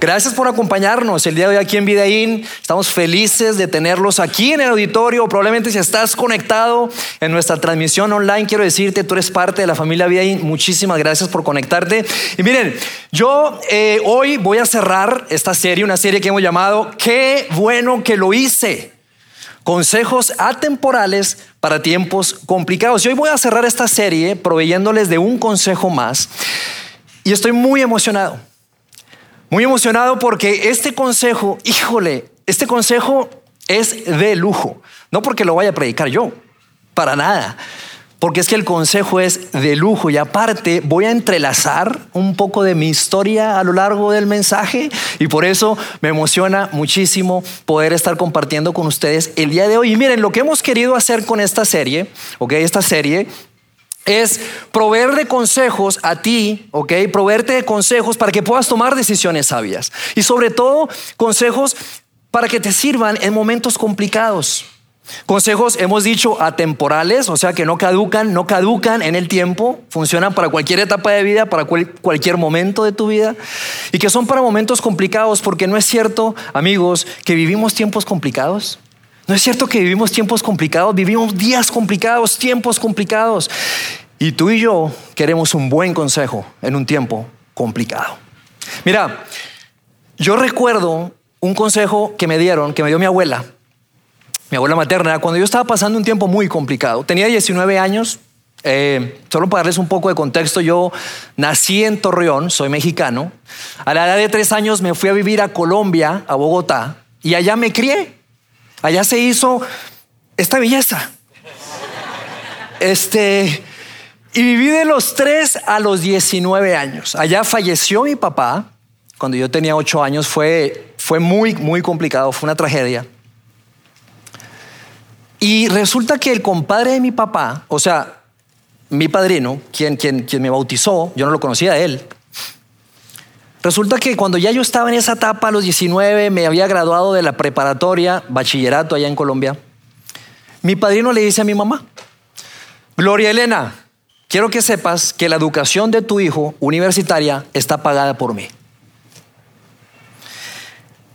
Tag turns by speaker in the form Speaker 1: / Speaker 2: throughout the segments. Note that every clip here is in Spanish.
Speaker 1: Gracias por acompañarnos el día de hoy aquí en Vidaín. Estamos felices de tenerlos aquí en el auditorio. Probablemente si estás conectado en nuestra transmisión online, quiero decirte, tú eres parte de la familia Vidaín. Muchísimas gracias por conectarte. Y miren, yo eh, hoy voy a cerrar esta serie, una serie que hemos llamado Qué bueno que lo hice. Consejos atemporales para tiempos complicados. Y hoy voy a cerrar esta serie proveyéndoles de un consejo más. Y estoy muy emocionado muy emocionado porque este consejo, híjole, este consejo es de lujo. No porque lo vaya a predicar yo, para nada. Porque es que el consejo es de lujo y aparte voy a entrelazar un poco de mi historia a lo largo del mensaje y por eso me emociona muchísimo poder estar compartiendo con ustedes el día de hoy. Y miren, lo que hemos querido hacer con esta serie, ok, esta serie es proveer de consejos a ti, ¿ok? Proveerte de consejos para que puedas tomar decisiones sabias. Y sobre todo, consejos para que te sirvan en momentos complicados. Consejos, hemos dicho, atemporales, o sea que no caducan, no caducan en el tiempo, funcionan para cualquier etapa de vida, para cualquier momento de tu vida, y que son para momentos complicados, porque no es cierto, amigos, que vivimos tiempos complicados. No es cierto que vivimos tiempos complicados, vivimos días complicados, tiempos complicados. Y tú y yo queremos un buen consejo en un tiempo complicado. Mira, yo recuerdo un consejo que me dieron, que me dio mi abuela, mi abuela materna, cuando yo estaba pasando un tiempo muy complicado. Tenía 19 años, eh, solo para darles un poco de contexto, yo nací en Torreón, soy mexicano. A la edad de tres años me fui a vivir a Colombia, a Bogotá, y allá me crié. Allá se hizo esta belleza. Este, y viví de los 3 a los 19 años. Allá falleció mi papá cuando yo tenía 8 años. Fue, fue muy, muy complicado, fue una tragedia. Y resulta que el compadre de mi papá, o sea, mi padrino, quien, quien, quien me bautizó, yo no lo conocía a él, Resulta que cuando ya yo estaba en esa etapa, a los 19, me había graduado de la preparatoria, bachillerato allá en Colombia, mi padrino le dice a mi mamá, Gloria Elena, quiero que sepas que la educación de tu hijo universitaria está pagada por mí.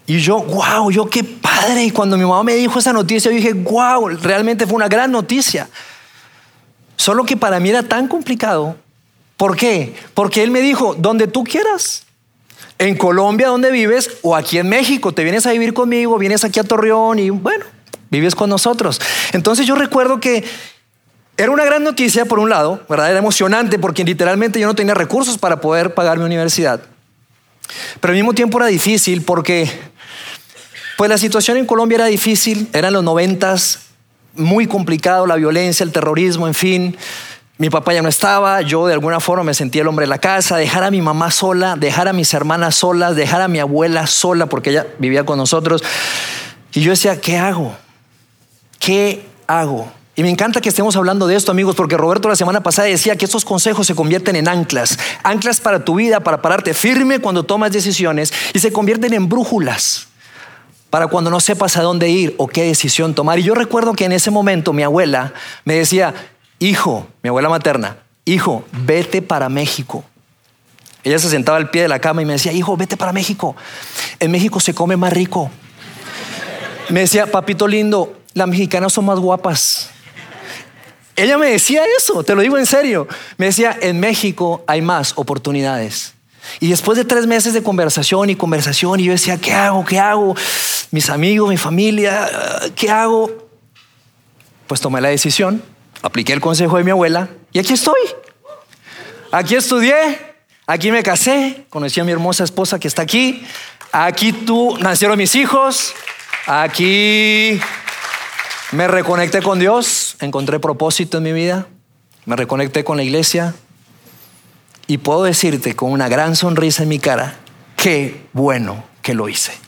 Speaker 1: Y yo, wow, yo qué padre. Y cuando mi mamá me dijo esa noticia, yo dije, wow, realmente fue una gran noticia. Solo que para mí era tan complicado. ¿Por qué? Porque él me dijo, donde tú quieras en Colombia donde vives o aquí en México. Te vienes a vivir conmigo, vienes aquí a Torreón y bueno, vives con nosotros. Entonces yo recuerdo que era una gran noticia por un lado, ¿verdad? Era emocionante porque literalmente yo no tenía recursos para poder pagar mi universidad. Pero al mismo tiempo era difícil porque pues la situación en Colombia era difícil, eran los noventas, muy complicado, la violencia, el terrorismo, en fin. Mi papá ya no estaba, yo de alguna forma me sentía el hombre de la casa, dejar a mi mamá sola, dejar a mis hermanas solas, dejar a mi abuela sola porque ella vivía con nosotros. Y yo decía, ¿qué hago? ¿Qué hago? Y me encanta que estemos hablando de esto, amigos, porque Roberto la semana pasada decía que estos consejos se convierten en anclas, anclas para tu vida, para pararte firme cuando tomas decisiones y se convierten en brújulas para cuando no sepas a dónde ir o qué decisión tomar. Y yo recuerdo que en ese momento mi abuela me decía, hijo, mi abuela materna, hijo, vete para México. Ella se sentaba al pie de la cama y me decía, hijo, vete para México. En México se come más rico. Me decía, papito lindo, las mexicanas son más guapas. Ella me decía eso, te lo digo en serio. Me decía, en México hay más oportunidades. Y después de tres meses de conversación y conversación, y yo decía, ¿qué hago? ¿Qué hago? Mis amigos, mi familia, ¿qué hago? Pues tomé la decisión apliqué el consejo de mi abuela y aquí estoy. Aquí estudié, aquí me casé, conocí a mi hermosa esposa que está aquí, aquí tú nacieron mis hijos, aquí me reconecté con Dios, encontré propósito en mi vida, me reconecté con la iglesia y puedo decirte con una gran sonrisa en mi cara, qué bueno que lo hice.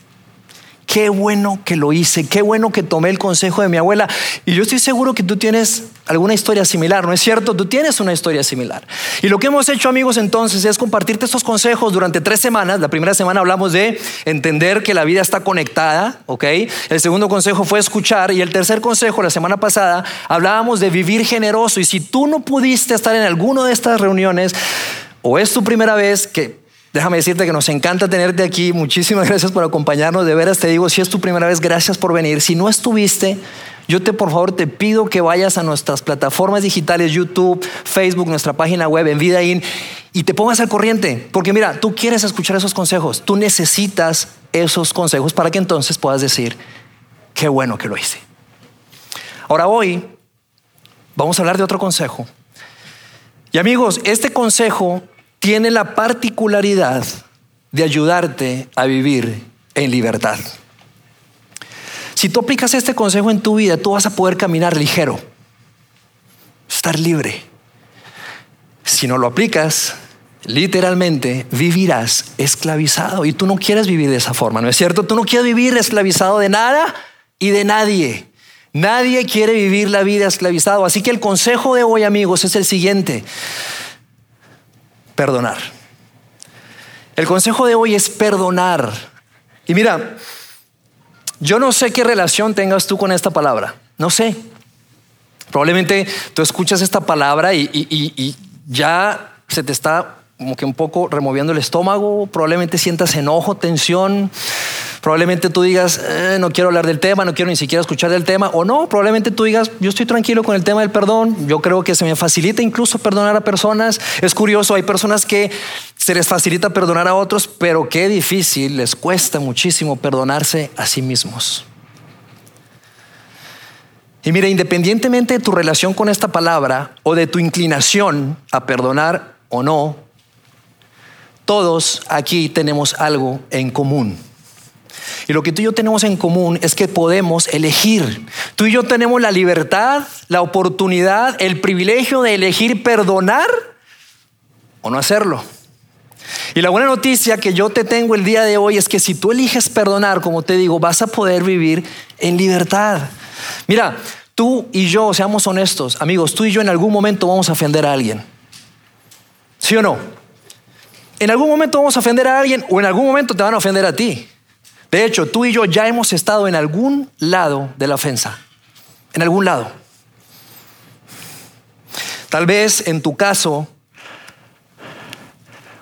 Speaker 1: Qué bueno que lo hice, qué bueno que tomé el consejo de mi abuela. Y yo estoy seguro que tú tienes alguna historia similar, ¿no es cierto? Tú tienes una historia similar. Y lo que hemos hecho amigos entonces es compartirte estos consejos durante tres semanas. La primera semana hablamos de entender que la vida está conectada, ¿ok? El segundo consejo fue escuchar y el tercer consejo, la semana pasada, hablábamos de vivir generoso. Y si tú no pudiste estar en alguno de estas reuniones o es tu primera vez, que Déjame decirte que nos encanta tenerte aquí. Muchísimas gracias por acompañarnos. De veras te digo, si es tu primera vez, gracias por venir. Si no estuviste, yo te por favor te pido que vayas a nuestras plataformas digitales, YouTube, Facebook, nuestra página web, en Vidaín, y te pongas al corriente. Porque mira, tú quieres escuchar esos consejos. Tú necesitas esos consejos para que entonces puedas decir, qué bueno que lo hice. Ahora hoy vamos a hablar de otro consejo. Y amigos, este consejo tiene la particularidad de ayudarte a vivir en libertad. Si tú aplicas este consejo en tu vida, tú vas a poder caminar ligero, estar libre. Si no lo aplicas, literalmente vivirás esclavizado. Y tú no quieres vivir de esa forma, ¿no es cierto? Tú no quieres vivir esclavizado de nada y de nadie. Nadie quiere vivir la vida esclavizado. Así que el consejo de hoy, amigos, es el siguiente perdonar. El consejo de hoy es perdonar. Y mira, yo no sé qué relación tengas tú con esta palabra, no sé. Probablemente tú escuchas esta palabra y, ya se te está como que un poco removiendo el estómago, probablemente sientas enojo, tensión, probablemente tú digas, eh, no quiero hablar del tema, no quiero ni siquiera escuchar del tema, o no, probablemente tú digas, yo estoy tranquilo con el tema del perdón, yo creo que se me facilita incluso perdonar a personas, es curioso, hay personas que se les facilita perdonar a otros, pero qué difícil, les cuesta muchísimo perdonarse a sí mismos. Y mira, independientemente de tu relación con esta palabra o de tu inclinación a perdonar o no, todos aquí tenemos algo en común. Y lo que tú y yo tenemos en común es que podemos elegir. Tú y yo tenemos la libertad, la oportunidad, el privilegio de elegir perdonar o no hacerlo. Y la buena noticia que yo te tengo el día de hoy es que si tú eliges perdonar, como te digo, vas a poder vivir en libertad. Mira, tú y yo, seamos honestos, amigos, tú y yo en algún momento vamos a ofender a alguien. ¿Sí o no? En algún momento vamos a ofender a alguien o en algún momento te van a ofender a ti. De hecho, tú y yo ya hemos estado en algún lado de la ofensa. En algún lado. Tal vez en tu caso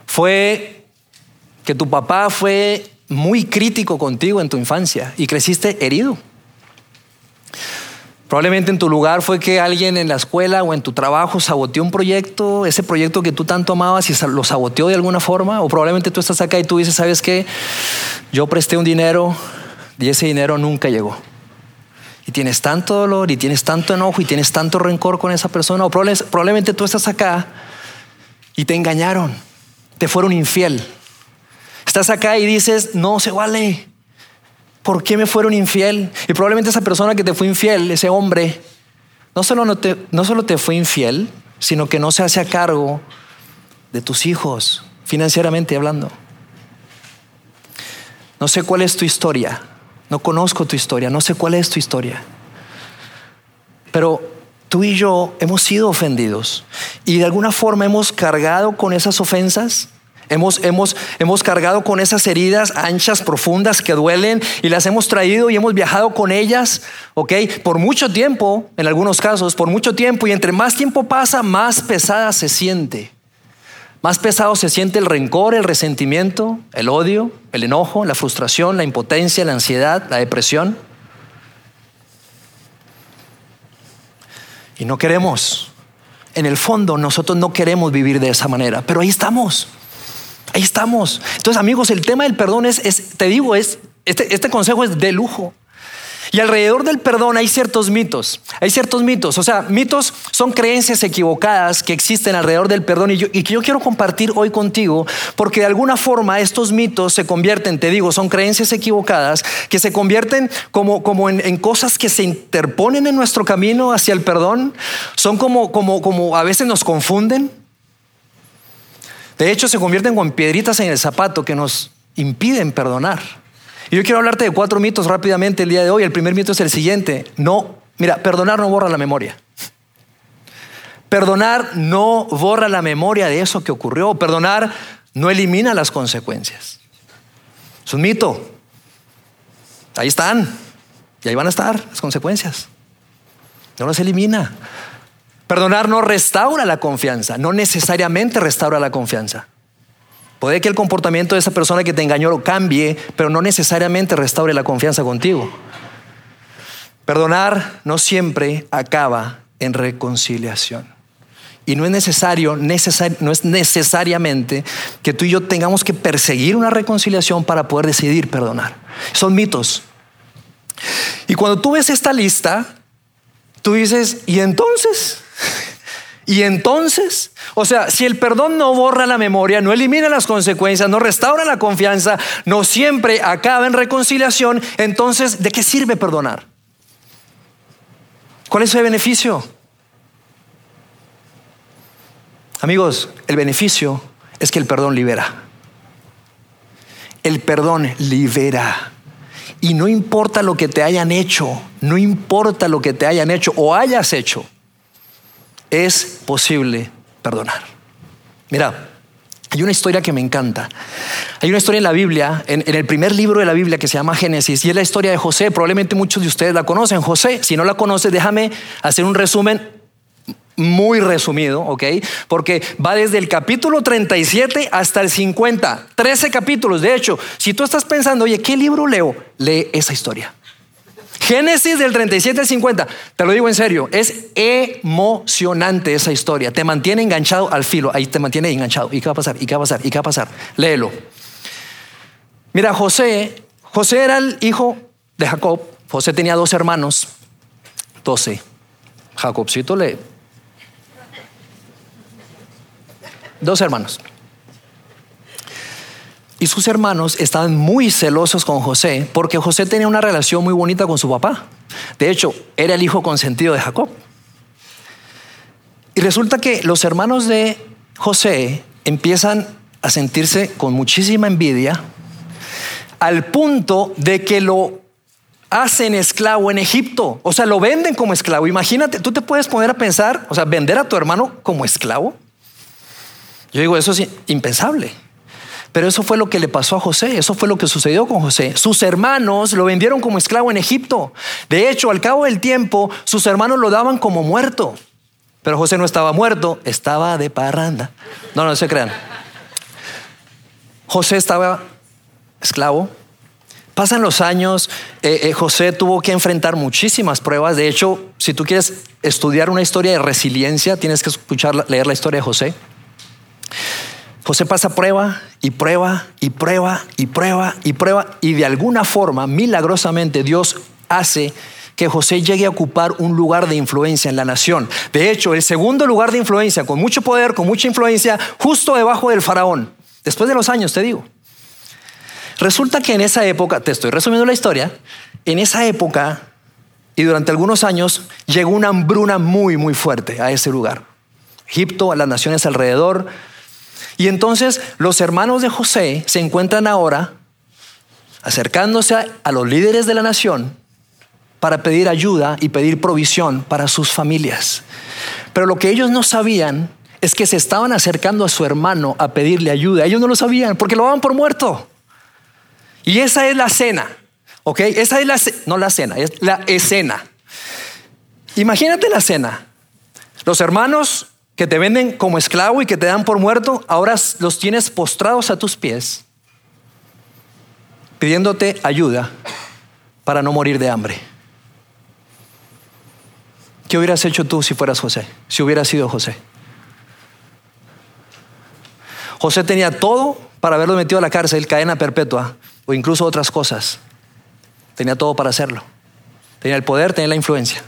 Speaker 1: fue que tu papá fue muy crítico contigo en tu infancia y creciste herido. Probablemente en tu lugar fue que alguien en la escuela o en tu trabajo saboteó un proyecto, ese proyecto que tú tanto amabas y lo saboteó de alguna forma. O probablemente tú estás acá y tú dices, ¿sabes qué? Yo presté un dinero y ese dinero nunca llegó. Y tienes tanto dolor y tienes tanto enojo y tienes tanto rencor con esa persona. O probablemente tú estás acá y te engañaron, te fueron infiel. Estás acá y dices, no se vale. ¿Por qué me fueron infiel? Y probablemente esa persona que te fue infiel, ese hombre, no solo, no te, solo te fue infiel, sino que no se hace a cargo de tus hijos, financieramente hablando. No sé cuál es tu historia, no conozco tu historia, no sé cuál es tu historia. Pero tú y yo hemos sido ofendidos y de alguna forma hemos cargado con esas ofensas Hemos, hemos, hemos cargado con esas heridas anchas, profundas que duelen y las hemos traído y hemos viajado con ellas, ¿ok? Por mucho tiempo, en algunos casos, por mucho tiempo y entre más tiempo pasa, más pesada se siente. Más pesado se siente el rencor, el resentimiento, el odio, el enojo, la frustración, la impotencia, la ansiedad, la depresión. Y no queremos, en el fondo nosotros no queremos vivir de esa manera, pero ahí estamos. Ahí estamos. Entonces, amigos, el tema del perdón es, te digo, es, este, este consejo es de lujo. Y alrededor del perdón hay ciertos mitos, hay ciertos mitos, o sea, mitos son creencias equivocadas que existen alrededor del perdón y, que yo quiero compartir hoy contigo porque de alguna forma estos mitos se convierten, te digo, son creencias equivocadas que se convierten como, como en, cosas que se interponen en nuestro camino hacia el perdón, son como, como, como a veces nos confunden, de hecho, se convierten con piedritas en el zapato que nos impiden perdonar. Y yo quiero hablarte de cuatro mitos rápidamente el día de hoy. El primer mito es el siguiente. No, mira, perdonar no borra la memoria. Perdonar no borra la memoria de eso que ocurrió. Perdonar no elimina las consecuencias. Es un mito. Ahí están. Y ahí van a estar las consecuencias. No las elimina. Perdonar no restaura la confianza. No necesariamente restaura la confianza. Puede que el comportamiento de esa persona que te engañó cambie, pero no necesariamente restaure la confianza contigo. Perdonar no siempre acaba en reconciliación. Y no es necesario, no es necesariamente que tú y yo tengamos que perseguir una reconciliación para poder decidir perdonar. Son mitos. Y cuando tú ves esta lista, tú dices, ¿y entonces? Y entonces, o sea, si el perdón no borra la memoria, no elimina las consecuencias, no restaura la confianza, no siempre acaba en reconciliación, entonces, ¿de qué sirve perdonar? ¿Cuál es el beneficio? Amigos, el beneficio es que el perdón libera. El perdón libera. Y no importa lo que te hayan hecho, no importa lo que te hayan hecho o hayas hecho es posible perdonar. Mira, hay una historia que me encanta. Hay una historia en la Biblia, en, el primer libro de la Biblia que se llama Génesis, y es la historia de José. Probablemente muchos de ustedes la conocen. José, si no la conoces, déjame hacer un resumen muy resumido, ¿ok? Porque va desde el capítulo 37 hasta el 50, 13 capítulos. De hecho, si tú estás pensando, oye, ¿qué libro leo? Lee esa historia. Génesis del 37 al 50, te lo digo en serio, es emocionante esa historia. Te mantiene enganchado al filo, ahí te mantiene enganchado. ¿Y qué va a pasar? ¿Y qué va a pasar? ¿Y qué va a pasar? Léelo. Mira, José, José era el hijo de Jacob. José tenía dos hermanos, doce. Jacobcito le. Dos hermanos. Y sus hermanos estaban muy celosos con José porque José tenía una relación muy bonita con su papá. De hecho, era el hijo consentido de Jacob. Y resulta que los hermanos de José empiezan a sentirse con muchísima envidia al punto de que lo hacen esclavo en Egipto. O sea, lo venden como esclavo. Imagínate, tú te puedes poner a pensar, o sea, vender a tu hermano como esclavo. Yo digo, eso es impensable. Pero eso fue lo que le pasó a José, eso fue lo que sucedió con José. Sus hermanos lo vendieron como esclavo en Egipto. De hecho, al cabo del tiempo, sus hermanos lo daban como muerto. Pero José no estaba muerto, estaba de parranda. No, no se crean. José estaba esclavo. Pasan los años, eh, eh, José tuvo que enfrentar muchísimas pruebas. De hecho, si tú quieres estudiar una historia de resiliencia, tienes que escuchar, leer la historia de José. José pasa prueba y prueba y prueba y prueba y prueba y de alguna forma, milagrosamente, Dios hace que José llegue a ocupar un lugar de influencia en la nación. De hecho, el segundo lugar de influencia, con mucho poder, con mucha influencia, justo debajo del faraón. Después de los años, te digo. Resulta que en esa época, te estoy resumiendo la historia, en esa época y durante algunos años llegó una hambruna muy, muy fuerte a ese lugar. Egipto, a las naciones alrededor, y entonces los hermanos de José se encuentran ahora acercándose a, los líderes de la nación para pedir ayuda y pedir provisión para sus familias. Pero lo que ellos no sabían es que se estaban acercando a su hermano a pedirle ayuda. Ellos no lo sabían porque lo daban por muerto. Y esa es la cena, ¿ok? Esa es la, no la cena, es la escena. Imagínate la cena. Los hermanos que te venden como esclavo y que te dan por muerto, ahora los tienes postrados a tus pies, pidiéndote ayuda para no morir de hambre. ¿Qué hubieras hecho tú si fueras José? Si hubieras sido José. José tenía todo para haberlo metido a la cárcel, cadena perpetua o incluso otras cosas. Tenía todo para hacerlo. Tenía el poder, tenía la influencia.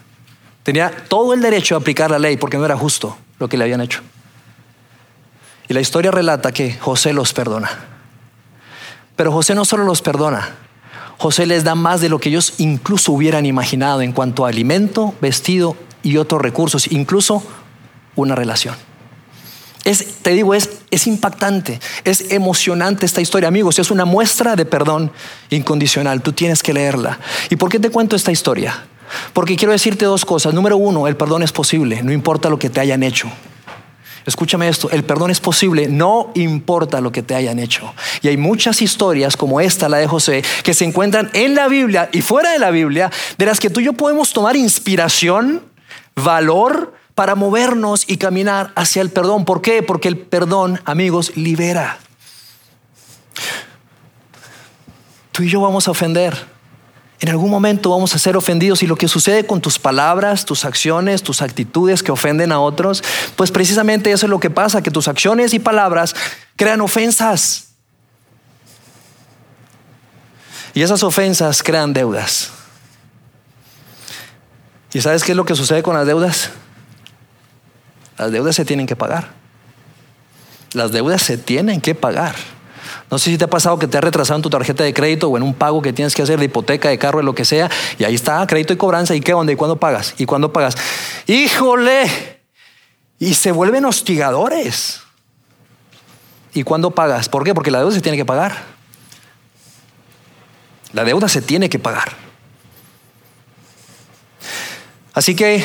Speaker 1: Tenía todo el derecho a aplicar la ley porque no era justo lo que le habían hecho. Y la historia relata que José los perdona. Pero José no solo los perdona, José les da más de lo que ellos incluso hubieran imaginado en cuanto a alimento, vestido y otros recursos, incluso una relación. Es, te digo, es es impactante, es emocionante esta historia, amigos. Es una muestra de perdón incondicional. Tú tienes que leerla. ¿Y por qué te cuento esta historia? Porque quiero decirte dos cosas. Número uno, el perdón es posible, no importa lo que te hayan hecho. Escúchame esto, el perdón es posible, no importa lo que te hayan hecho. Y hay muchas historias como esta, la de José, que se encuentran en la Biblia y fuera de la Biblia, de las que tú y yo podemos tomar inspiración, valor para movernos y caminar hacia el perdón. ¿Por qué? Porque el perdón, amigos, libera. Tú y yo vamos a ofender en algún momento vamos a ser ofendidos y lo que sucede con tus palabras, tus acciones, tus actitudes que ofenden a otros, pues precisamente eso es lo que pasa, que tus acciones y palabras crean ofensas. Y esas ofensas crean deudas. ¿Y sabes qué es lo que sucede con las deudas? Las deudas se tienen que pagar. Las deudas se tienen que pagar. No sé si te ha pasado que te ha retrasado en tu tarjeta de crédito o en un pago que tienes que hacer de hipoteca, de carro, de lo que sea, y ahí está, crédito y cobranza, ¿y qué onda? ¿Y cuándo pagas? ¿Y cuándo pagas? ¡Híjole! Y se vuelven hostigadores. ¿Y cuándo pagas? ¿Por qué? Porque la deuda se tiene que pagar. La deuda se tiene que pagar. Así que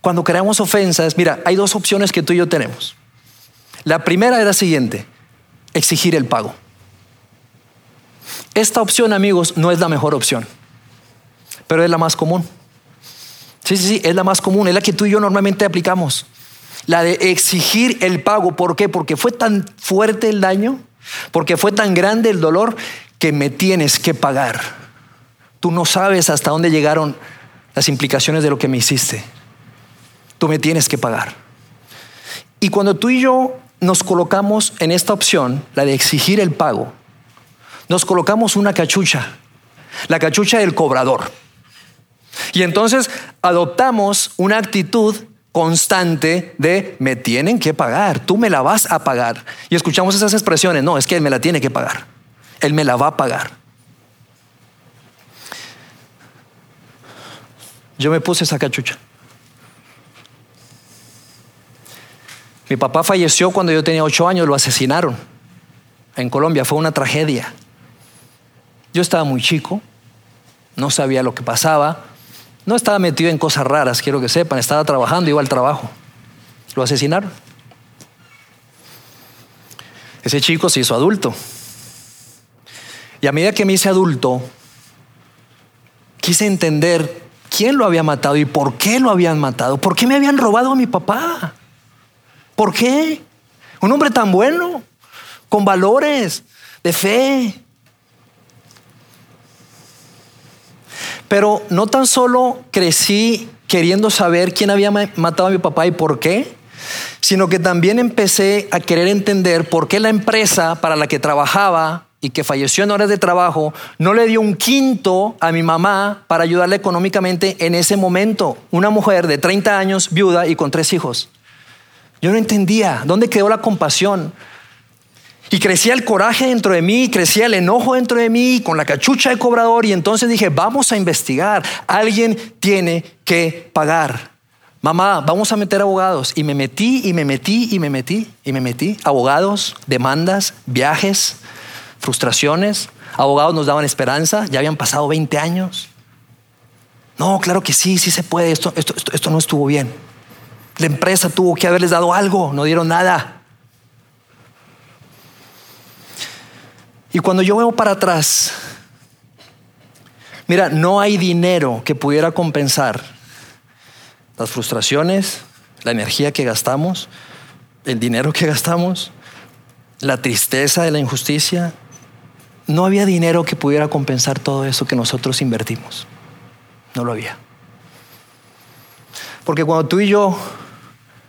Speaker 1: cuando creamos ofensas, mira, hay dos opciones que tú y yo tenemos. La primera es la siguiente, exigir el pago. Esta opción, amigos, no es la mejor opción, pero es la más común. Sí, sí, sí, es la más común, es la que tú y yo normalmente aplicamos. La de exigir el pago. ¿Por qué? Porque fue tan fuerte el daño, porque fue tan grande el dolor que me tienes que pagar. Tú no sabes hasta dónde llegaron las implicaciones de lo que me hiciste. Tú me tienes que pagar. Y cuando tú y yo nos colocamos en esta opción, la de exigir el pago, nos colocamos una cachucha, la cachucha del cobrador. Y entonces adoptamos una actitud constante de me tienen que pagar, tú me la vas a pagar. Y escuchamos esas expresiones, no, es que él me la tiene que pagar, él me la va a pagar. Yo me puse esa cachucha. Mi papá falleció cuando yo tenía ocho años, lo asesinaron en Colombia, fue una tragedia. Yo estaba muy chico, no sabía lo que pasaba, no estaba metido en cosas raras, quiero que sepan, estaba trabajando, iba al trabajo. Lo asesinaron. Ese chico se hizo adulto. Y a medida que me hice adulto, quise entender quién lo había matado y por qué lo habían matado. ¿Por qué me habían robado a mi papá? ¿Por qué? Un hombre tan bueno, con valores de fe, Pero no tan solo crecí queriendo saber quién había matado a mi papá y por qué, sino que también empecé a querer entender por qué la empresa para la que trabajaba y que falleció en horas de trabajo, no le dio un quinto a mi mamá para ayudarle económicamente en ese momento. Una mujer de 30 años, viuda y con tres hijos. Yo no entendía dónde quedó la compasión, y crecía el coraje dentro de mí, crecía el enojo dentro de mí con la cachucha de cobrador y entonces dije, vamos a investigar, alguien tiene que pagar. Mamá, vamos a meter abogados. Y me metí y me metí y me metí y me metí. Abogados, demandas, viajes, frustraciones. Abogados nos daban esperanza, ya habían pasado 20 años. No, claro que sí, sí se puede, esto, esto, esto, esto no estuvo bien. La empresa tuvo que haberles dado algo, no dieron nada. Y cuando yo veo para atrás, mira, no hay dinero que pudiera compensar las frustraciones, la energía que gastamos, el dinero que gastamos, la tristeza de la injusticia. No había dinero que pudiera compensar todo eso que nosotros invertimos. No lo había. Porque cuando tú y yo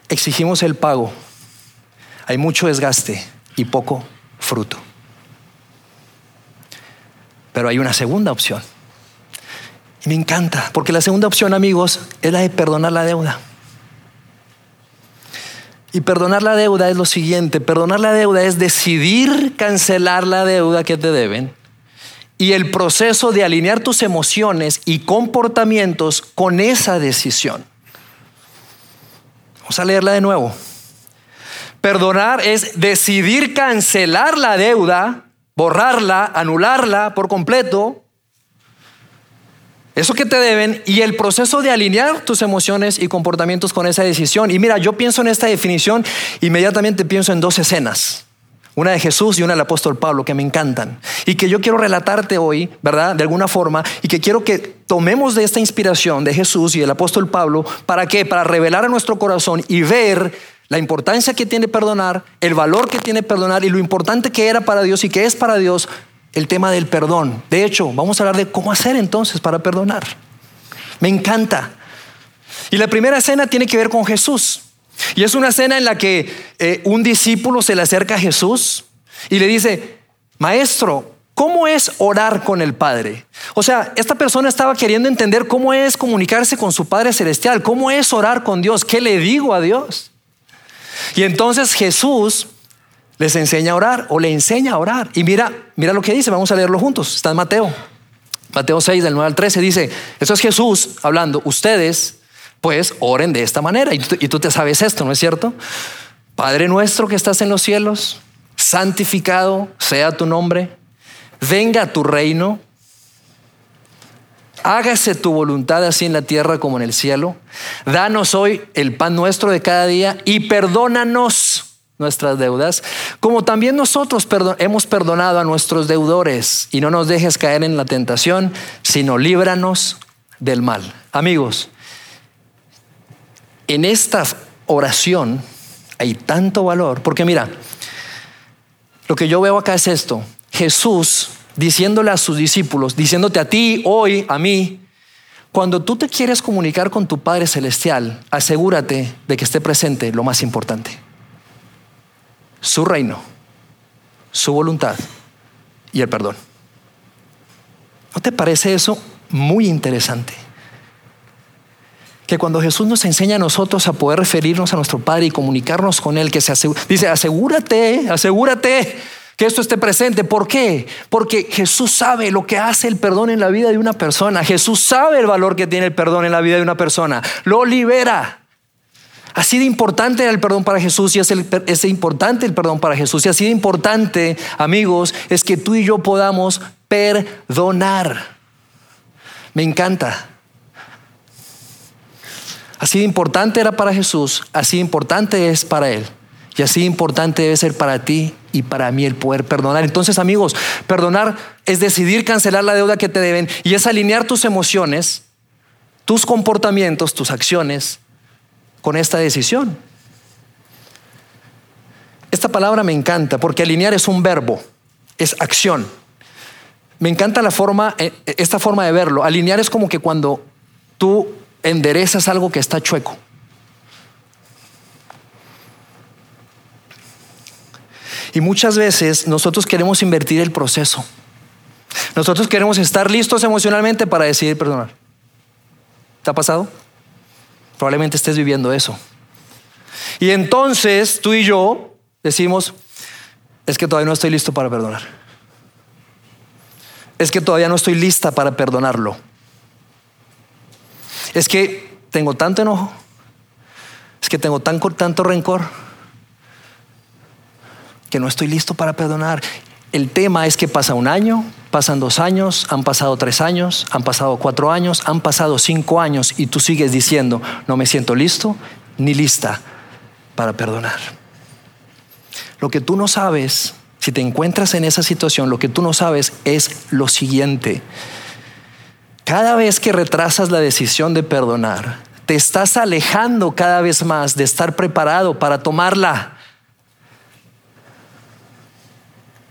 Speaker 1: exigimos el pago, hay mucho desgaste y poco fruto. Pero hay una segunda opción. Y me encanta, porque la segunda opción, amigos, es la de perdonar la deuda. Y perdonar la deuda es lo siguiente, perdonar la deuda es decidir cancelar la deuda que te deben y el proceso de alinear tus emociones y comportamientos con esa decisión. Vamos a leerla de nuevo. Perdonar es decidir cancelar la deuda, borrarla, anularla por completo. Eso que te deben y el proceso de alinear tus emociones y comportamientos con esa decisión. Y mira, yo pienso en esta definición, inmediatamente pienso en dos escenas. Una de Jesús y una del apóstol Pablo que me encantan y que yo quiero relatarte hoy, ¿verdad? De alguna forma y que quiero que tomemos de esta inspiración de Jesús y del apóstol Pablo, ¿para qué? Para revelar a nuestro corazón y ver la importancia que tiene perdonar, el valor que tiene perdonar y lo importante que era para Dios y que es para Dios el tema del perdón. De hecho, vamos a hablar de cómo hacer entonces para perdonar. Me encanta. Y la primera escena tiene que ver con Jesús. Y es una escena en la que eh, un discípulo se le acerca a Jesús y le dice, maestro, ¿cómo es orar con el Padre? O sea, esta persona estaba queriendo entender cómo es comunicarse con su Padre Celestial, cómo es orar con Dios, qué le digo a Dios. Y entonces Jesús les enseña a orar o le enseña a orar. Y mira, mira lo que dice, vamos a leerlo juntos, está en Mateo. Mateo 6 del 9 al 13 dice, eso es Jesús hablando, ustedes pues oren de esta manera. Y tú, te sabes esto, ¿no es cierto? Padre nuestro que estás en los cielos, santificado sea tu nombre, venga tu reino, hágase tu voluntad así en la tierra como en el cielo. Danos hoy el pan nuestro de cada día y perdónanos nuestras deudas, como también nosotros hemos perdonado a nuestros deudores. Y no nos dejes caer en la tentación, sino líbranos del mal. Amigos, en esta oración hay tanto valor, porque mira, lo que yo veo acá es esto, Jesús diciéndole a sus discípulos, diciéndote a ti, hoy, a mí, cuando tú te quieres comunicar con tu Padre Celestial, asegúrate de que esté presente lo más importante, su reino, su voluntad y el perdón. ¿No te parece eso muy interesante? que cuando Jesús nos enseña a nosotros a poder referirnos a nuestro Padre y comunicarnos con Él, que se dice, asegúrate, asegúrate que esto esté presente. ¿Por qué? Porque Jesús sabe lo que hace el perdón en la vida de una persona. Jesús sabe el valor que tiene el perdón en la vida de una persona. Lo libera. Así de importante era el perdón para Jesús y es, es importante el perdón para Jesús. Y así de importante, amigos, es que tú y yo podamos perdonar. Me encanta. Así de importante era para Jesús, así de importante es para Él. Y así importante debe ser para ti y para mí el poder perdonar. Entonces, amigos, perdonar es decidir cancelar la deuda que te deben y es alinear tus emociones, tus comportamientos, tus acciones con esta decisión. Esta palabra me encanta porque alinear es un verbo, es acción. Me encanta la forma, eh, esta forma de verlo. Alinear es como que cuando tú enderezas algo que está chueco. Y muchas veces nosotros queremos invertir el proceso. Nosotros queremos estar listos emocionalmente para decidir perdonar. ¿Te ha pasado? Probablemente estés viviendo eso. Y entonces tú y yo decimos, es que todavía no estoy listo para perdonar. Es que todavía no estoy lista para perdonarlo es que tengo tanto enojo, es que tengo tan, tanto rencor, que no estoy listo para perdonar. El tema es que pasa un año, pasan dos años, han pasado tres años, han pasado cuatro años, han pasado cinco años y tú sigues diciendo, no me siento listo ni lista para perdonar. Lo que tú no sabes, si te encuentras en esa situación, lo que tú no sabes es lo siguiente. Cada vez que retrasas la decisión de perdonar, te estás alejando cada vez más de estar preparado para tomarla.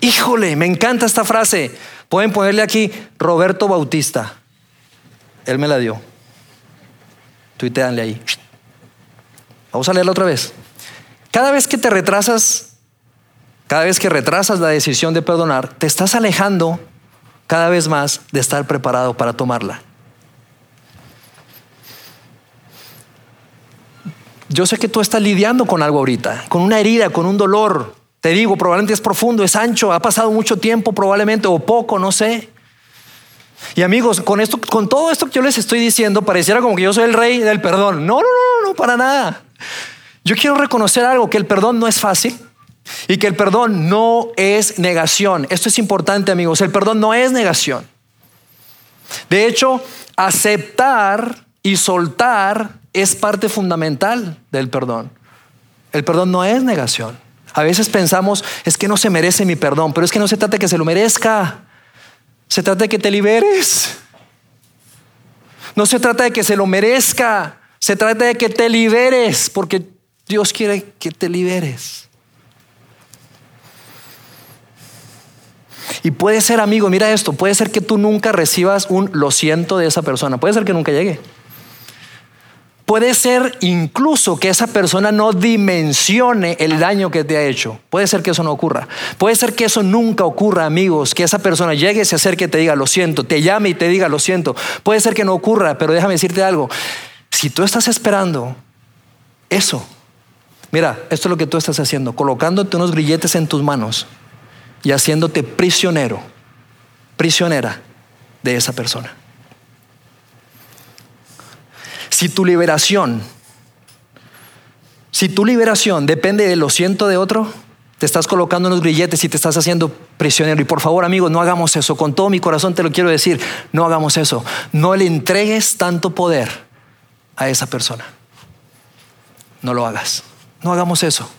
Speaker 1: Híjole, me encanta esta frase. Pueden ponerle aquí Roberto Bautista. Él me la dio. Tuiteanle ahí. Vamos a leerla otra vez. Cada vez que te retrasas, cada vez que retrasas la decisión de perdonar, te estás alejando cada vez más de estar preparado para tomarla. Yo sé que tú estás lidiando con algo ahorita, con una herida, con un dolor. Te digo, probablemente es profundo, es ancho, ha pasado mucho tiempo probablemente o poco, no sé. Y amigos, con esto, con todo esto que yo les estoy diciendo, pareciera como que yo soy el rey del perdón. No, no, no, no, para nada. Yo quiero reconocer algo, que el perdón no es fácil y que el perdón no es negación. Esto es importante amigos, el perdón no es negación. De hecho, aceptar y soltar es parte fundamental del perdón. El perdón no es negación. A veces pensamos, es que no se merece mi perdón, pero es que no se trata de que se lo merezca. Se trata de que te liberes. No se trata de que se lo merezca. Se trata de que te liberes, porque Dios quiere que te liberes. Y puede ser, amigo, mira esto, puede ser que tú nunca recibas un lo siento de esa persona, puede ser que nunca llegue. Puede ser incluso que esa persona no dimensione el daño que te ha hecho. Puede ser que eso no ocurra. Puede ser que eso nunca ocurra, amigos, que esa persona llegue, se acerque y te diga lo siento, te llame y te diga lo siento. Puede ser que no ocurra, pero déjame decirte algo. Si tú estás esperando eso, mira, esto es lo que tú estás haciendo, colocándote unos grilletes en tus manos y haciéndote prisionero, prisionera de esa persona. Si tu liberación, si tu liberación depende de lo siento de otro, te estás colocando unos grilletes y te estás haciendo prisionero. Y por favor, amigos, no hagamos eso. Con todo mi corazón te lo quiero decir. No hagamos eso. No le entregues tanto poder a esa persona. No lo hagas. No hagamos eso.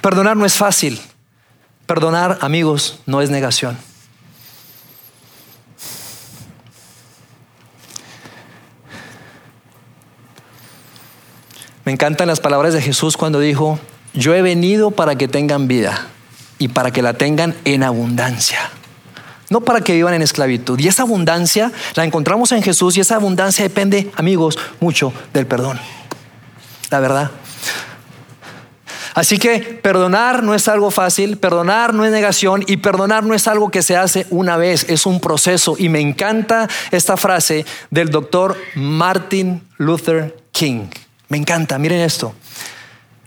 Speaker 1: Perdonar no es fácil. Perdonar, amigos, no es negación. Me encantan las palabras de Jesús cuando dijo, yo he venido para que tengan vida y para que la tengan en abundancia. No para que vivan en esclavitud. Y esa abundancia la encontramos en Jesús y esa abundancia depende, amigos, mucho del perdón. La verdad. Así que perdonar no es algo fácil, perdonar no es negación y perdonar no es algo que se hace una vez, es un proceso. Y me encanta esta frase del doctor Martin Luther King. Me encanta, miren esto.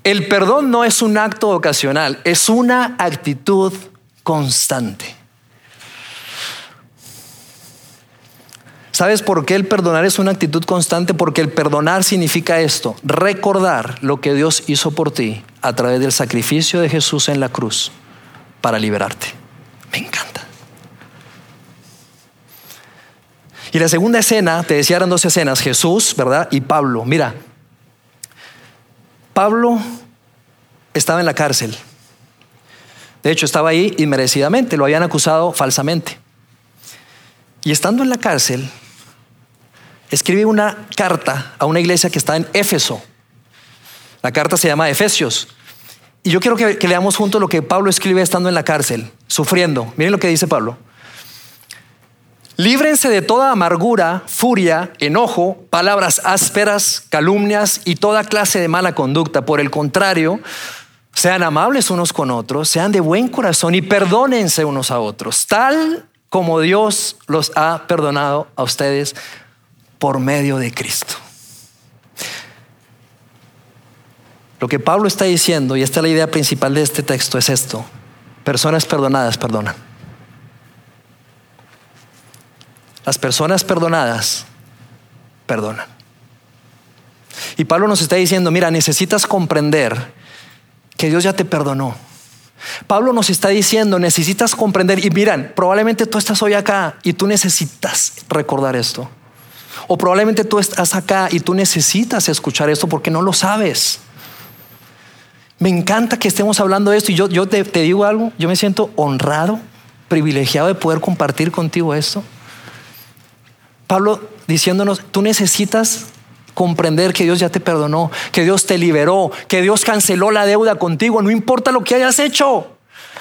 Speaker 1: El perdón no es un acto ocasional, es una actitud constante. ¿Sabes por qué el perdonar es una actitud constante? Porque el perdonar significa esto, recordar lo que Dios hizo por ti a través del sacrificio de Jesús en la cruz para liberarte. Me encanta. Y la segunda escena, te decía eran dos escenas, Jesús, ¿verdad? Y Pablo. Mira, Pablo estaba en la cárcel. De hecho, estaba ahí inmerecidamente, lo habían acusado falsamente. Y estando en la cárcel, escribe una carta a una iglesia que está en Éfeso. La carta se llama Efesios. Y yo quiero que, que, leamos juntos lo que Pablo escribe estando en la cárcel, sufriendo. Miren lo que dice Pablo. Líbrense de toda amargura, furia, enojo, palabras ásperas, calumnias y toda clase de mala conducta. Por el contrario, sean amables unos con otros, sean de buen corazón y perdónense unos a otros, tal como Dios los ha perdonado a ustedes por medio de Cristo. Lo que Pablo está diciendo, y esta es la idea principal de este texto, es esto. Personas perdonadas perdonan. Las personas perdonadas perdonan. Y Pablo nos está diciendo, mira, necesitas comprender que Dios ya te perdonó. Pablo nos está diciendo, necesitas comprender, y miran, probablemente tú estás hoy acá y tú necesitas recordar esto. O probablemente tú estás acá y tú necesitas escuchar esto porque no lo sabes. Me encanta que estemos hablando de esto y yo, yo te, te digo algo, yo me siento honrado, privilegiado de poder compartir contigo esto. Pablo diciéndonos, tú necesitas comprender que Dios ya te perdonó, que Dios te liberó, que Dios canceló la deuda contigo, no importa lo que hayas hecho.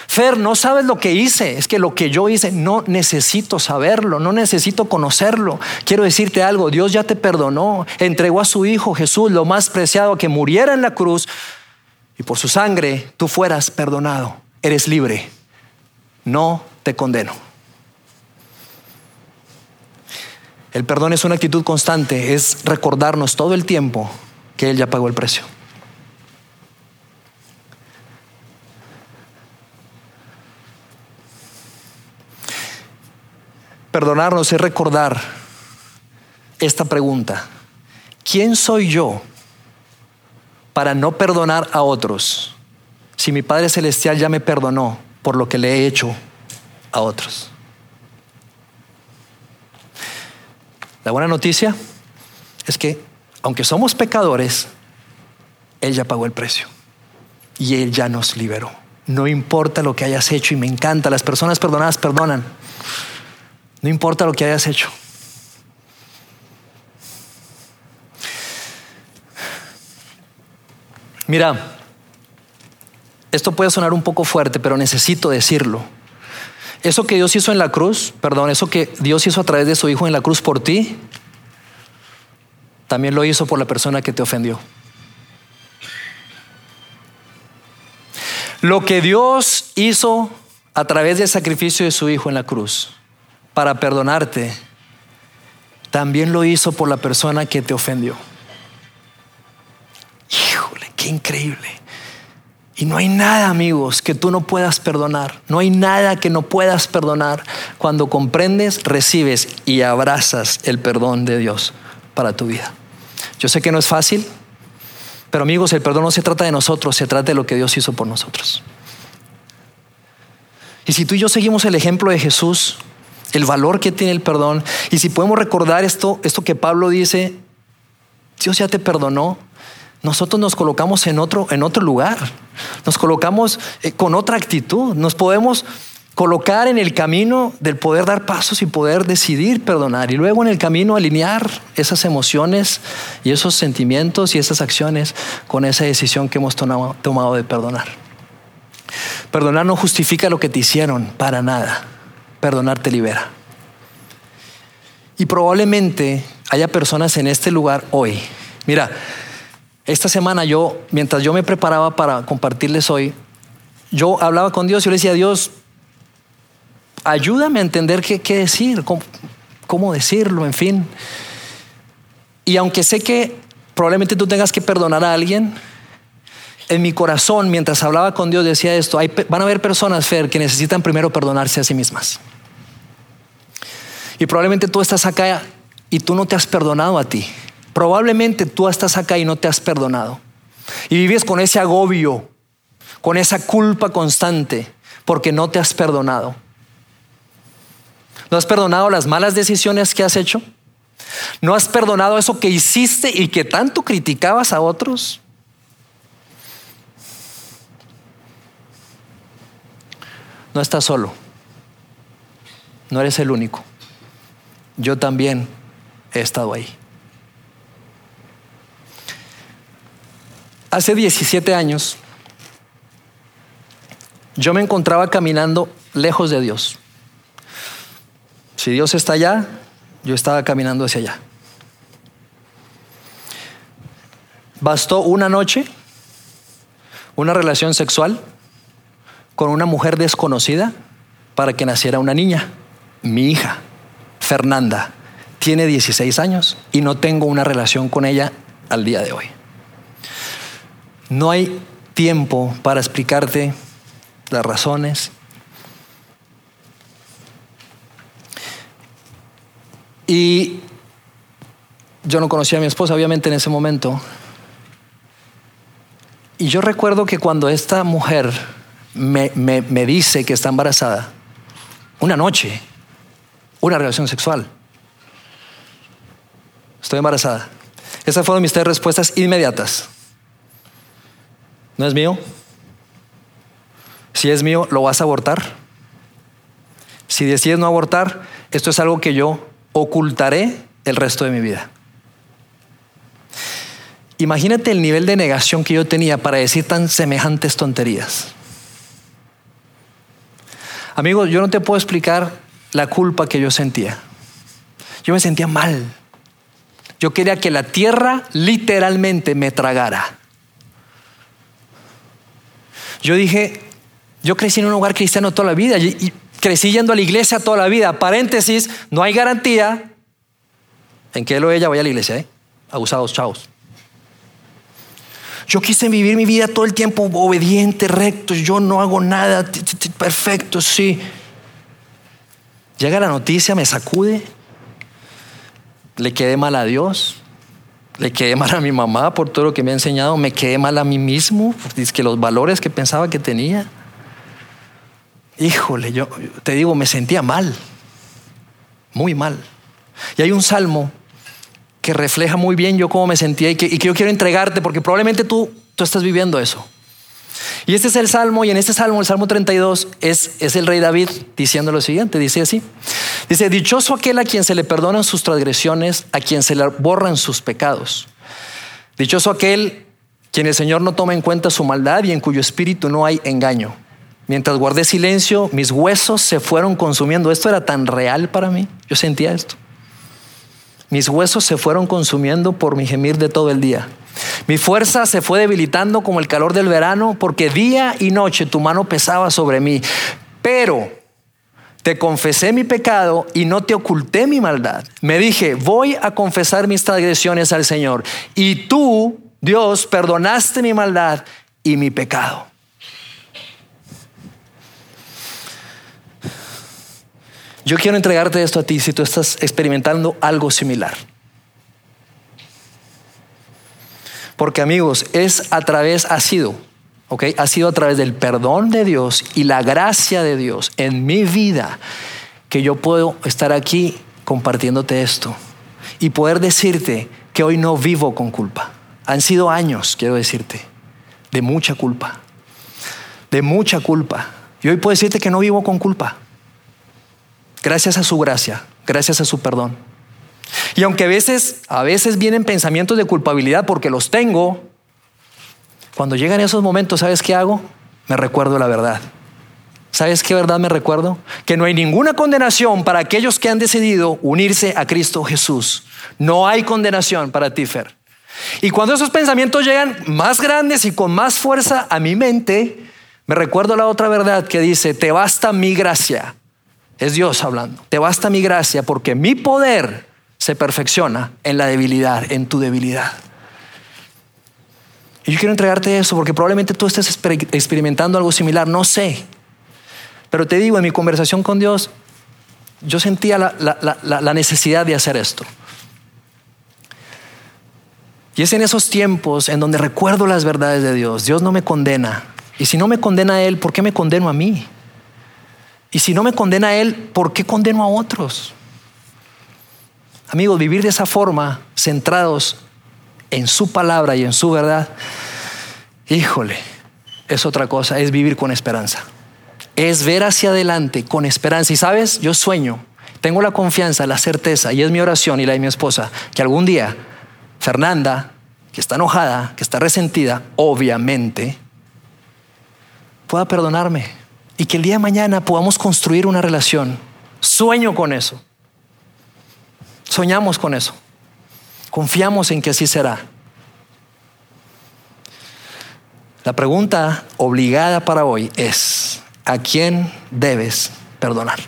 Speaker 1: Fer, no sabes lo que hice, es que lo que yo hice no necesito saberlo, no necesito conocerlo. Quiero decirte algo, Dios ya te perdonó, entregó a su Hijo Jesús, lo más preciado, que muriera en la cruz y por su sangre tú fueras perdonado, eres libre, no te condeno. El perdón es una actitud constante, es recordarnos todo el tiempo que Él ya pagó el precio. Perdonarnos es recordar esta pregunta. ¿Quién soy yo para no perdonar a otros si mi Padre Celestial ya me perdonó por lo que le he hecho a otros? La buena noticia es que, aunque somos pecadores, Él ya pagó el precio y Él ya nos liberó. No importa lo que hayas hecho y me encanta, las personas perdonadas perdonan. No importa lo que hayas hecho. Mira, esto puede sonar un poco fuerte, pero necesito decirlo. Eso que Dios hizo en la cruz, perdón, eso que Dios hizo a través de su Hijo en la cruz por ti, también lo hizo por la persona que te ofendió. Lo que Dios hizo a través del sacrificio de su Hijo en la cruz para perdonarte, también lo hizo por la persona que te ofendió. Híjole, qué increíble. Y no hay nada, amigos, que tú no puedas perdonar. No hay nada que no puedas perdonar cuando comprendes, recibes y abrazas el perdón de Dios para tu vida. Yo sé que no es fácil, pero amigos, el perdón no se trata de nosotros, se trata de lo que Dios hizo por nosotros. Y si tú y yo seguimos el ejemplo de Jesús, el valor que tiene el perdón, y si podemos recordar esto, esto que Pablo dice, Dios ya te perdonó, nosotros nos colocamos en otro, en otro lugar, nos colocamos eh, con otra actitud, nos podemos colocar en el camino del poder dar pasos y poder decidir perdonar y luego en el camino alinear esas emociones y esos sentimientos y esas acciones con esa decisión que hemos tomado de perdonar. Perdonar no justifica lo que te hicieron, para nada. Perdonar te libera. Y probablemente haya personas en este lugar hoy. Mira, esta semana yo, mientras yo me preparaba para compartirles hoy, yo hablaba con Dios y yo le decía, Dios, ayúdame a entender qué, decir, cómo, decirlo, en fin. Y aunque sé que probablemente tú tengas que perdonar a alguien, en mi corazón, mientras hablaba con Dios, decía esto, van a haber personas, Fer, que necesitan primero perdonarse a sí mismas. Y probablemente tú estás acá y tú no te has perdonado a ti. Probablemente tú estás acá y no te has perdonado. Y vives con ese agobio, con esa culpa constante, porque no te has perdonado. ¿No has perdonado las malas decisiones que has hecho? ¿No has perdonado eso que hiciste y que tanto criticabas a otros? No estás solo. No eres el único. Yo también he estado ahí. Hace 17 años yo me encontraba caminando lejos de Dios. Si Dios está allá, yo estaba caminando hacia allá. Bastó una noche, una relación sexual con una mujer desconocida para que naciera una niña, mi hija, Fernanda. Tiene 16 años y no tengo una relación con ella al día de hoy. No hay tiempo para explicarte las razones. Y yo no conocía a mi esposa, obviamente, en ese momento. Y yo recuerdo que cuando esta mujer me, me dice que está embarazada, una noche, una relación sexual, estoy embarazada. Esas fueron mis tres respuestas inmediatas. ¿No es mío? Si es mío, ¿lo vas a abortar? Si decides no abortar, esto es algo que yo ocultaré el resto de mi vida. Imagínate el nivel de negación que yo tenía para decir tan semejantes tonterías. Amigos, yo no te puedo explicar la culpa que yo sentía. Yo me sentía mal. Yo quería que la tierra literalmente me tragara. Yo dije, yo crecí en un hogar cristiano toda la vida y, crecí yendo a la iglesia toda la vida. Paréntesis, no hay garantía en que él o ella vaya a la iglesia. ¿eh? Abusados, chavos. Yo quise vivir mi vida todo el tiempo obediente, recto. Yo no hago nada perfecto, sí. Llega la noticia, me sacude. Le quedé mal a Dios. Le quedé mal a mi mamá por todo lo que me ha enseñado. Me quedé mal a mí mismo. Es que los valores que pensaba que tenía. Híjole, yo te digo, me sentía mal. Muy mal. Y hay un salmo que refleja muy bien yo cómo me sentía y que, y que yo quiero entregarte porque probablemente tú, tú estás viviendo eso. Y este es el salmo, y en este salmo, el salmo 32, es, es el rey David diciendo lo siguiente: dice así: Dice, Dichoso aquel a quien se le perdonan sus transgresiones, a quien se le borran sus pecados. Dichoso aquel quien el Señor no toma en cuenta su maldad y en cuyo espíritu no hay engaño. Mientras guardé silencio, mis huesos se fueron consumiendo. Esto era tan real para mí. Yo sentía esto. Mis huesos se fueron consumiendo por mi gemir de todo el día. Mi fuerza se fue debilitando como el calor del verano, porque día y noche tu mano pesaba sobre mí. Pero te confesé mi pecado y no te oculté mi maldad. Me dije, voy a confesar mis transgresiones al Señor. Y tú, Dios, perdonaste mi maldad y mi pecado. Yo quiero entregarte esto a ti si tú estás experimentando algo similar. Porque amigos, es a través, ha sido, ¿ok? Ha sido a través del perdón de Dios y la gracia de Dios en mi vida que yo puedo estar aquí compartiéndote esto y poder decirte que hoy no vivo con culpa. Han sido años, quiero decirte, de mucha culpa, de mucha culpa. Y hoy puedo decirte que no vivo con culpa. Gracias a su gracia, gracias a su perdón. Y aunque a veces, a veces vienen pensamientos de culpabilidad porque los tengo, cuando llegan esos momentos, ¿sabes qué hago? Me recuerdo la verdad. ¿Sabes qué verdad me recuerdo? Que no hay ninguna condenación para aquellos que han decidido unirse a Cristo Jesús. No hay condenación para ti, Fer. Y cuando esos pensamientos llegan más grandes y con más fuerza a mi mente, me recuerdo la otra verdad que dice, te basta mi gracia. Es Dios hablando. Te basta mi gracia porque mi poder se perfecciona en la debilidad, en tu debilidad. Y yo quiero entregarte eso porque probablemente tú estés experimentando algo similar, no sé. Pero te digo, en mi conversación con Dios, yo sentía la, necesidad de hacer esto. Y es en esos tiempos en donde recuerdo las verdades de Dios. Dios no me condena. Y si no me condena a Él, ¿por qué me condeno a mí? Y si no me condena a Él, ¿por qué condeno a otros? Amigos, vivir de esa forma, centrados en su palabra y en su verdad, híjole, es otra cosa, es vivir con esperanza. Es ver hacia adelante con esperanza. Y sabes, yo sueño, tengo la confianza, la certeza, y es mi oración y la de mi esposa, que algún día Fernanda, que está enojada, que está resentida, obviamente, pueda perdonarme y que el día de mañana podamos construir una relación. Sueño con eso. Soñamos con eso. Confiamos en que así será. La pregunta obligada para hoy es, ¿a quién debes perdonar?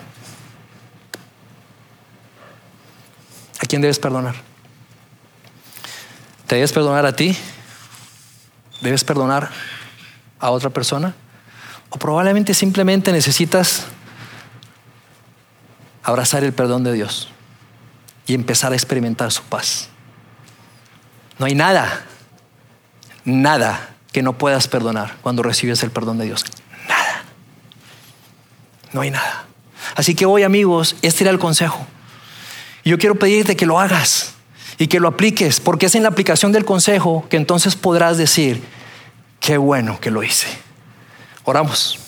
Speaker 1: ¿A quién debes perdonar? ¿Te debes perdonar a ti? ¿Debes perdonar a otra persona? O probablemente simplemente necesitas abrazar el perdón de Dios y empezar a experimentar su paz. No hay nada, nada que no puedas perdonar cuando recibes el perdón de Dios. Nada. No hay nada. Así que hoy amigos, este era el consejo. Yo quiero pedirte que lo hagas y que lo apliques, porque es en la aplicación del consejo que entonces podrás decir, qué bueno que lo hice. Oramos.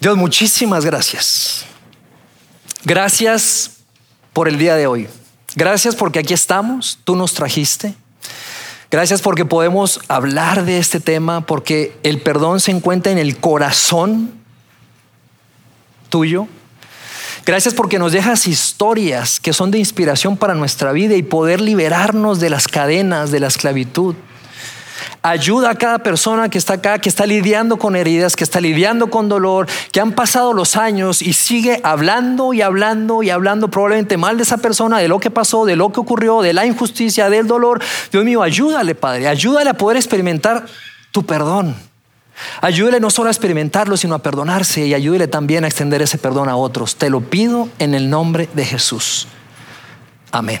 Speaker 1: Dios, muchísimas gracias. Gracias por el día de hoy. Gracias porque aquí estamos, tú nos trajiste. Gracias porque podemos hablar de este tema, porque el perdón se encuentra en el corazón tuyo. Gracias porque nos dejas historias que son de inspiración para nuestra vida y poder liberarnos de las cadenas de la esclavitud. Ayuda a cada persona que está acá, que está lidiando con heridas, que está lidiando con dolor, que han pasado los años y sigue hablando y hablando y hablando probablemente mal de esa persona, de lo que pasó, de lo que ocurrió, de la injusticia, del dolor. Dios mío, ayúdale, Padre, ayúdale a poder experimentar tu perdón. Ayúdale no solo a experimentarlo, sino a perdonarse y ayúdale también a extender ese perdón a otros. Te lo pido en el nombre de Jesús. Amén.